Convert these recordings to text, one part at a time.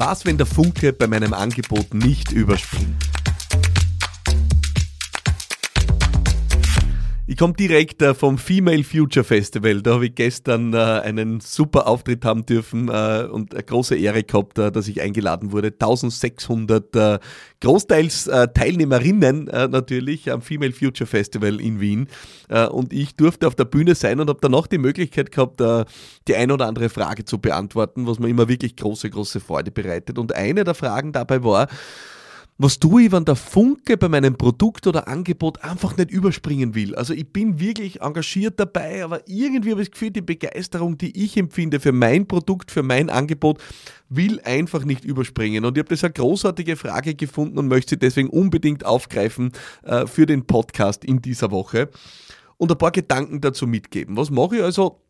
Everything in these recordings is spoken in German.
Was, wenn der Funke bei meinem Angebot nicht überspringt? Ich komme direkt äh, vom Female Future Festival. Da habe ich gestern äh, einen super Auftritt haben dürfen äh, und eine große Ehre gehabt, äh, dass ich eingeladen wurde. 1600 äh, großteils äh, Teilnehmerinnen natürlich am Female Future Festival in Wien. und ich durfte auf der Bühne sein und habe danach die Möglichkeit gehabt, die ein oder andere Frage zu beantworten, was mir immer wirklich große, große Freude bereitet. Und eine der Fragen dabei war, was tue ich, wenn der Funke bei meinem Produkt oder Angebot einfach nicht überspringen will. Also ich bin wirklich engagiert dabei, aber irgendwie habe ich das Gefühl, die Begeisterung, die ich empfinde für mein Produkt, für mein Angebot, will einfach nicht überspringen. Und ich habe das eine großartige Frage gefunden und möchte sie deswegen unbedingt aufgreifen äh, für den Podcast in dieser Woche und ein paar Gedanken dazu mitgeben. Was mache ich also?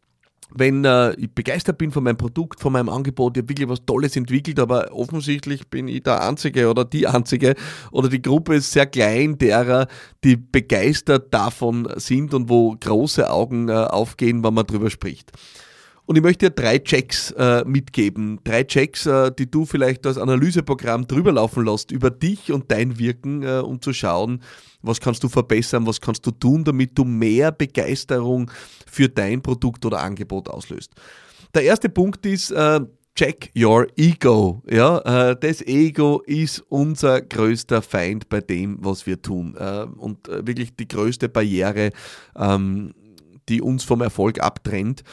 Wenn äh, ich begeistert bin von meinem Produkt, von meinem Angebot, ich habe wirklich was Tolles entwickelt, aber offensichtlich bin ich der Einzige oder die Einzige oder die Gruppe ist sehr klein derer, die begeistert davon sind und wo große Augen äh, aufgehen, wenn man drüber spricht. Und ich möchte dir drei Checks äh, mitgeben. Drei Checks, äh, die du vielleicht als Analyseprogramm drüber laufen lässt, über dich und dein Wirken, äh, um zu schauen, was kannst du verbessern, was kannst du tun, damit du mehr Begeisterung für dein Produkt oder Angebot auslöst. Der erste Punkt ist, äh, check your ego. Ja, äh, das Ego ist unser größter Feind bei dem, was wir tun. Äh, und wirklich die größte Barriere, ähm, die uns vom Erfolg abtrennt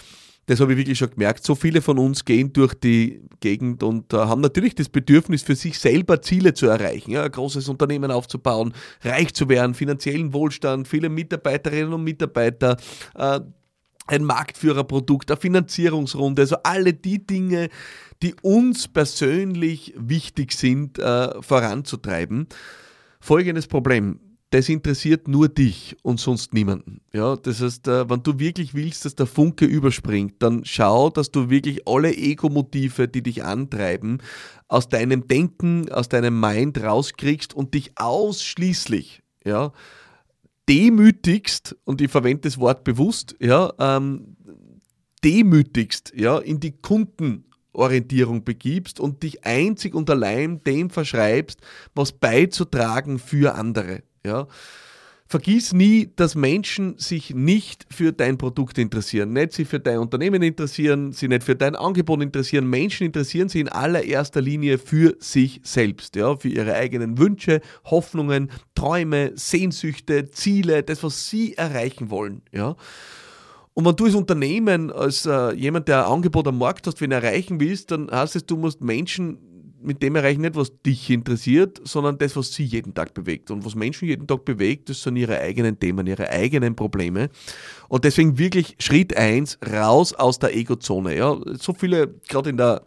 das habe ich wirklich schon gemerkt. So viele von uns gehen durch die Gegend und äh, haben natürlich das Bedürfnis, für sich selber Ziele zu erreichen. Ja, ein großes Unternehmen aufzubauen, reich zu werden, finanziellen Wohlstand, viele Mitarbeiterinnen und Mitarbeiter, äh, ein Marktführerprodukt, eine Finanzierungsrunde, also alle die Dinge, die uns persönlich wichtig sind, äh, voranzutreiben. Folgendes Problem das interessiert nur dich und sonst niemanden. Ja, das heißt, äh, wenn du wirklich willst, dass der Funke überspringt, dann schau, dass du wirklich alle Ego-Motive, die dich antreiben, aus deinem Denken, aus deinem Mind rauskriegst und dich ausschließlich, ja, demütigst, und ich verwende das Wort bewusst, ja, ähm, demütigst, ja, in die Kundenorientierung begibst und dich einzig und allein dem verschreibst, was beizutragen für andere. Ja? Vergiss nie, dass Menschen sich nicht für dein Produkt interessieren, nicht sich für dein Unternehmen interessieren, sie nicht für dein Angebot interessieren. Menschen interessieren sich in allererster Linie für sich selbst, ja, für ihre eigenen Wünsche, Hoffnungen, Träume, Sehnsüchte, Ziele, das, was sie erreichen wollen, ja. Und wenn du als Unternehmen, als äh, jemand, der ein Angebot am Markt hast, wenn erreichen willst, dann heißt es, du musst Menschen mit dem erreichen nicht, was dich interessiert, sondern das, was sie jeden Tag bewegt. Und was Menschen jeden Tag bewegt, das sind ihre eigenen Themen, ihre eigenen Probleme. Und deswegen wirklich Schritt eins raus aus der Ego-Zone. Ja, so viele, gerade in der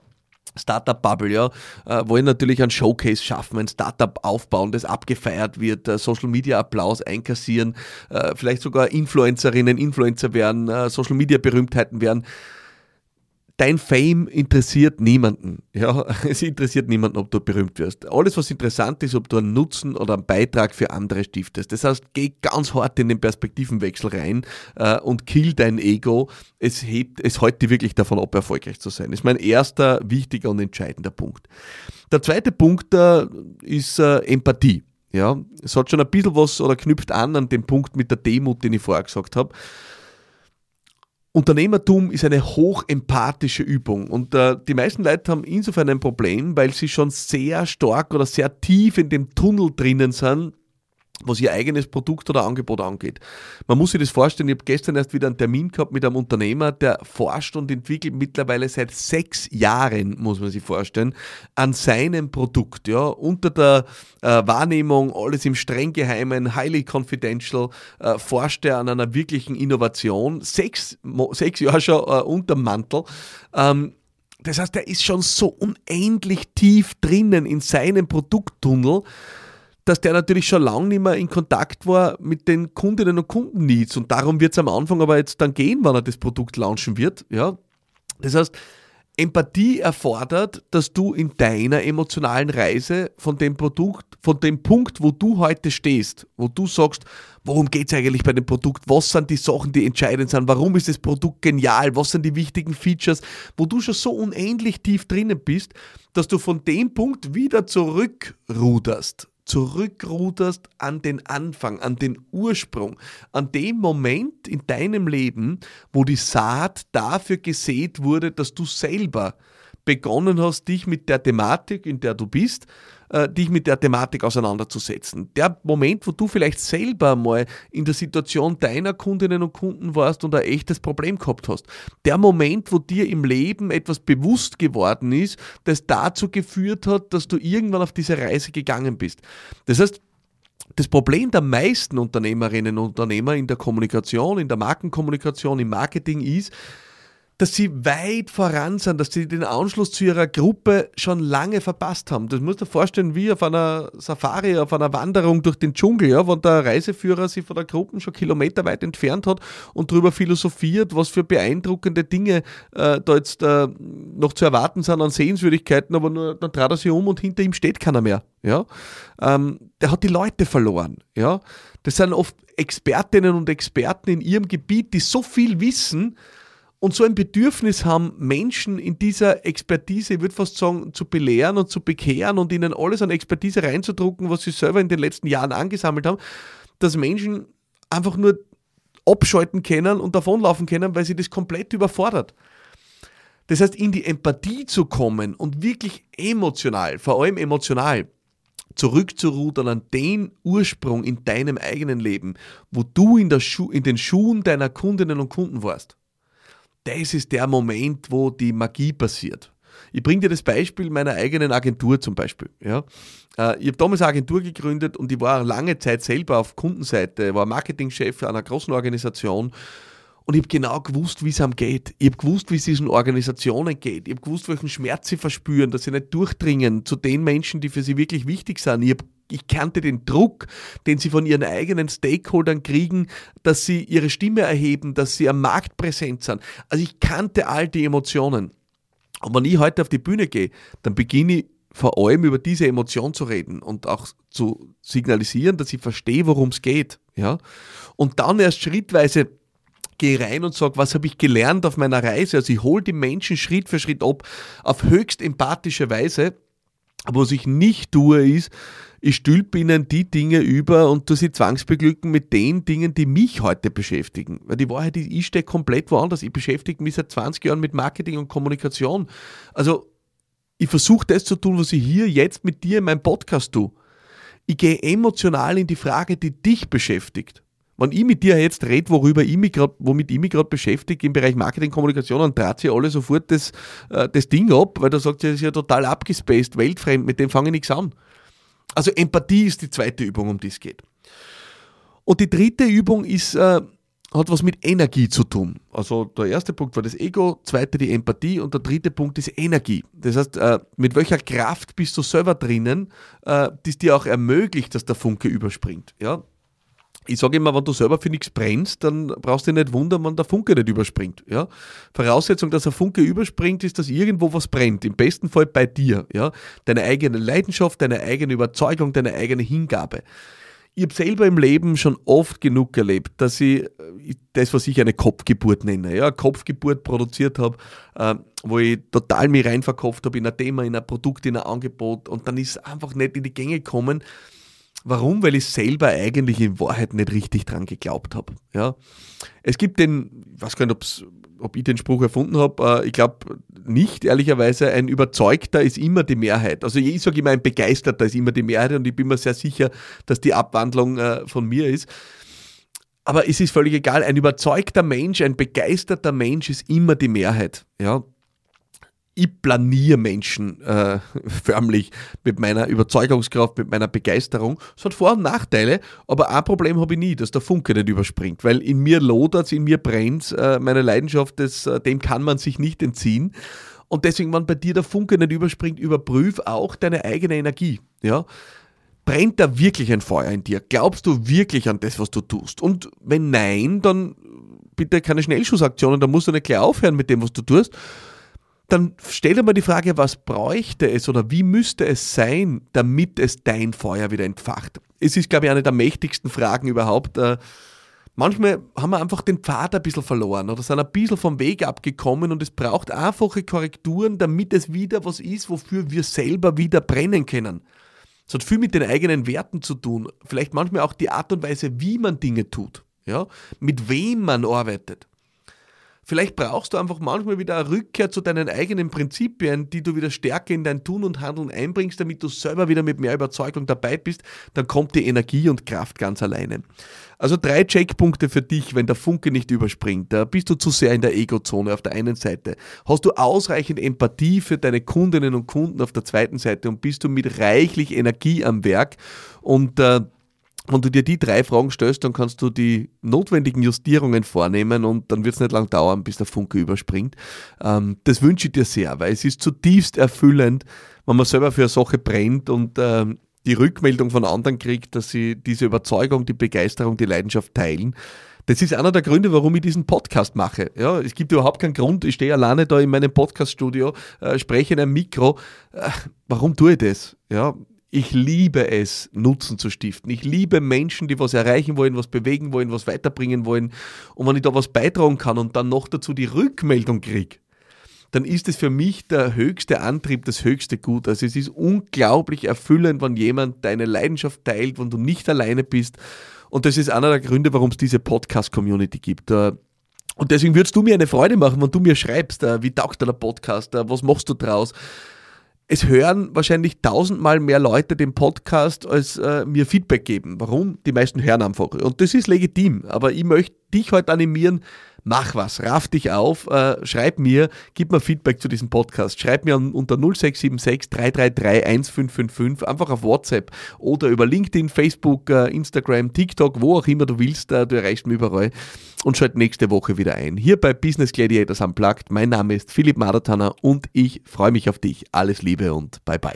Startup-Bubble, ja, äh, wollen natürlich ein Showcase schaffen, ein Startup aufbauen, das abgefeiert wird, äh, Social-Media-Applaus einkassieren, äh, vielleicht sogar Influencerinnen, Influencer werden, Social-Media-Berühmtheiten werden dein Fame interessiert niemanden. Ja, es interessiert niemanden, ob du berühmt wirst. Alles, was interessant ist, ob du einen Nutzen oder einen Beitrag für andere stiftest. Das heißt, geh ganz hart in den Perspektivenwechsel rein äh, und kill dein Ego. Es hebt, es hält dich wirklich davon ab, erfolgreich zu sein. Das ist mein erster wichtiger und entscheidender Punkt. Der zweite Punkt äh, ist äh, Empathie. Ja, es hat schon ein bisschen was oder knüpft an an den Punkt mit der Demut, den ich vorher gesagt habe. Unternehmertum ist eine hochempathische Übung. Und äh, die meisten Leute haben insofern ein Problem, weil sie schon sehr stark oder sehr tief in dem Tunnel drinnen sind, was ihr eigenes Produkt oder Angebot angeht. Man muss sich das vorstellen, ich habe gestern erst wieder einen Termin gehabt mit einem Unternehmer, der forscht und entwickelt mittlerweile seit sechs Jahren, muss man sich vorstellen, an seinem Produkt. Ja, unter der äh, Wahrnehmung, alles im streng geheimen, highly confidential, äh, forscht er an einer wirklichen Innovation. Sechs, sechs Jahre schon äh, unterm Mantel. Ähm, das heißt, er ist schon so unendlich tief drinnen in seinem Produkttunnel, dass der natürlich schon lange nicht mehr in Kontakt war mit den Kundinnen und Kundenneeds. Und darum wird es am Anfang aber jetzt dann gehen, wann er das Produkt launchen wird. Ja? Das heißt, Empathie erfordert, dass du in deiner emotionalen Reise von dem Produkt, von dem Punkt, wo du heute stehst, wo du sagst, worum geht es eigentlich bei dem Produkt, was sind die Sachen, die entscheidend sind, warum ist das Produkt genial, was sind die wichtigen Features, wo du schon so unendlich tief drinnen bist, dass du von dem Punkt wieder zurückruderst zurückruderst an den Anfang, an den Ursprung, an dem Moment in deinem Leben, wo die Saat dafür gesät wurde, dass du selber begonnen hast, dich mit der Thematik, in der du bist, dich mit der Thematik auseinanderzusetzen. Der Moment, wo du vielleicht selber mal in der Situation deiner Kundinnen und Kunden warst und ein echtes Problem gehabt hast. Der Moment, wo dir im Leben etwas bewusst geworden ist, das dazu geführt hat, dass du irgendwann auf diese Reise gegangen bist. Das heißt, das Problem der meisten Unternehmerinnen und Unternehmer in der Kommunikation, in der Markenkommunikation, im Marketing ist, dass sie weit voran sind, dass sie den Anschluss zu ihrer Gruppe schon lange verpasst haben. Das musst du dir vorstellen, wie auf einer Safari, auf einer Wanderung durch den Dschungel, ja, wo der Reiseführer sich von der Gruppe schon kilometerweit entfernt hat und darüber philosophiert, was für beeindruckende Dinge äh, da jetzt äh, noch zu erwarten sind an Sehenswürdigkeiten, aber nur, dann trat er sich um und hinter ihm steht keiner mehr. Ja? Ähm, der hat die Leute verloren. Ja? Das sind oft Expertinnen und Experten in ihrem Gebiet, die so viel wissen, und so ein Bedürfnis haben Menschen in dieser Expertise, ich würde fast sagen, zu belehren und zu bekehren und ihnen alles an Expertise reinzudrucken, was sie selber in den letzten Jahren angesammelt haben, dass Menschen einfach nur abschalten können und davonlaufen können, weil sie das komplett überfordert. Das heißt, in die Empathie zu kommen und wirklich emotional, vor allem emotional, zurückzurudern an den Ursprung in deinem eigenen Leben, wo du in, Schu in den Schuhen deiner Kundinnen und Kunden warst das ist der Moment, wo die Magie passiert. Ich bringe dir das Beispiel meiner eigenen Agentur zum Beispiel. Ja. Äh, ich habe damals eine Agentur gegründet und ich war lange Zeit selber auf Kundenseite, war Marketingchef einer großen Organisation und ich habe genau gewusst, wie es am geht. Ich habe gewusst, wie es diesen Organisationen geht. Ich habe gewusst, welchen Schmerz sie verspüren, dass sie nicht durchdringen zu den Menschen, die für sie wirklich wichtig sind. Ich habe ich kannte den Druck, den sie von ihren eigenen Stakeholdern kriegen, dass sie ihre Stimme erheben, dass sie am Markt präsent sind. Also ich kannte all die Emotionen. Und wenn ich heute auf die Bühne gehe, dann beginne ich vor allem über diese Emotion zu reden und auch zu signalisieren, dass ich verstehe, worum es geht. Ja? Und dann erst schrittweise gehe rein und sage, was habe ich gelernt auf meiner Reise. Also ich hole die Menschen Schritt für Schritt ab, auf höchst empathische Weise. Was ich nicht tue, ist, ich stülpe ihnen die Dinge über und tu sie zwangsbeglücken mit den Dingen, die mich heute beschäftigen. Weil die Wahrheit ist, ich stehe komplett woanders. Ich beschäftige mich seit 20 Jahren mit Marketing und Kommunikation. Also ich versuche das zu tun, was ich hier jetzt mit dir in meinem Podcast tue. Ich gehe emotional in die Frage, die dich beschäftigt. Wenn ich mit dir jetzt rede, worüber ich mich grad, womit ich mich gerade beschäftige im Bereich Marketing, Kommunikation, dann trat sie alle sofort das, äh, das Ding ab, weil da sagt sie, das ist ja total abgespaced, weltfremd, mit dem fange ich nichts an. Also Empathie ist die zweite Übung, um die es geht. Und die dritte Übung ist, äh, hat was mit Energie zu tun. Also der erste Punkt war das Ego, zweite die Empathie und der dritte Punkt ist Energie. Das heißt, äh, mit welcher Kraft bist du selber drinnen, äh, die es dir auch ermöglicht, dass der Funke überspringt. Ja? Ich sage immer, wenn du selber für nichts brennst, dann brauchst du dich nicht wundern, wenn der Funke nicht überspringt. Ja? Voraussetzung, dass ein Funke überspringt, ist, dass irgendwo was brennt. Im besten Fall bei dir. Ja? Deine eigene Leidenschaft, deine eigene Überzeugung, deine eigene Hingabe. Ich habe selber im Leben schon oft genug erlebt, dass ich das, was ich eine Kopfgeburt nenne, ja, Kopfgeburt produziert habe, äh, wo ich total mich reinverkauft habe in ein Thema, in ein Produkt, in ein Angebot und dann ist es einfach nicht in die Gänge gekommen Warum? Weil ich selber eigentlich in Wahrheit nicht richtig dran geglaubt habe. Ja? Es gibt den, ich weiß gar nicht, ob ich den Spruch erfunden habe, äh, ich glaube nicht, ehrlicherweise, ein Überzeugter ist immer die Mehrheit. Also ich sage immer, ein Begeisterter ist immer die Mehrheit und ich bin mir sehr sicher, dass die Abwandlung äh, von mir ist. Aber es ist völlig egal, ein überzeugter Mensch, ein begeisterter Mensch ist immer die Mehrheit. Ja? Ich planiere Menschen äh, förmlich mit meiner Überzeugungskraft, mit meiner Begeisterung. Es hat Vor- und Nachteile, aber ein Problem habe ich nie, dass der Funke nicht überspringt, weil in mir lodert in mir brennt äh, meine Leidenschaft, das, äh, dem kann man sich nicht entziehen. Und deswegen, wenn bei dir der Funke nicht überspringt, überprüf auch deine eigene Energie. Ja? Brennt da wirklich ein Feuer in dir? Glaubst du wirklich an das, was du tust? Und wenn nein, dann bitte keine Schnellschussaktionen, dann musst du nicht gleich aufhören mit dem, was du tust dann stell dir mal die Frage, was bräuchte es oder wie müsste es sein, damit es dein Feuer wieder entfacht? Es ist, glaube ich, eine der mächtigsten Fragen überhaupt. Äh, manchmal haben wir einfach den Pfad ein bisschen verloren oder sind ein bisschen vom Weg abgekommen und es braucht einfache Korrekturen, damit es wieder was ist, wofür wir selber wieder brennen können. Es hat viel mit den eigenen Werten zu tun. Vielleicht manchmal auch die Art und Weise, wie man Dinge tut. Ja? Mit wem man arbeitet. Vielleicht brauchst du einfach manchmal wieder eine Rückkehr zu deinen eigenen Prinzipien, die du wieder stärker in dein Tun und Handeln einbringst, damit du selber wieder mit mehr Überzeugung dabei bist. Dann kommt die Energie und Kraft ganz alleine. Also drei Checkpunkte für dich, wenn der Funke nicht überspringt. Da bist du zu sehr in der Ego-Zone auf der einen Seite. Hast du ausreichend Empathie für deine Kundinnen und Kunden auf der zweiten Seite und bist du mit reichlich Energie am Werk und äh, wenn du dir die drei Fragen stellst, dann kannst du die notwendigen Justierungen vornehmen und dann wird es nicht lang dauern, bis der Funke überspringt. Ähm, das wünsche ich dir sehr, weil es ist zutiefst erfüllend, wenn man selber für eine Sache brennt und ähm, die Rückmeldung von anderen kriegt, dass sie diese Überzeugung, die Begeisterung, die Leidenschaft teilen. Das ist einer der Gründe, warum ich diesen Podcast mache. Ja, es gibt überhaupt keinen Grund. Ich stehe alleine da in meinem Podcaststudio, äh, spreche in einem Mikro. Äh, warum tue ich das? Ja, ich liebe es, Nutzen zu stiften. Ich liebe Menschen, die was erreichen wollen, was bewegen wollen, was weiterbringen wollen. Und wenn ich da was beitragen kann und dann noch dazu die Rückmeldung kriege, dann ist es für mich der höchste Antrieb, das höchste Gut. Also es ist unglaublich erfüllend, wenn jemand deine Leidenschaft teilt, wenn du nicht alleine bist. Und das ist einer der Gründe, warum es diese Podcast-Community gibt. Und deswegen würdest du mir eine Freude machen, wenn du mir schreibst, äh, wie taugt der Podcast, äh, was machst du draus? Es hören wahrscheinlich tausendmal mehr Leute den Podcast, als äh, mir Feedback geben. Warum? Die meisten hören einfach. Und das ist legitim. Aber ich möchte dich heute animieren, mach was, raff dich auf, äh, schreib mir, gib mir Feedback zu diesem Podcast. Schreib mir unter 0676 333 1555 einfach auf WhatsApp oder über LinkedIn, Facebook, äh, Instagram, TikTok, wo auch immer du willst. Äh, du erreichst mich überall. Und schalt nächste Woche wieder ein. Hier bei Business Gladiators Unplugged. Mein Name ist Philipp Madertaner und ich freue mich auf dich. Alles Liebe und bye bye.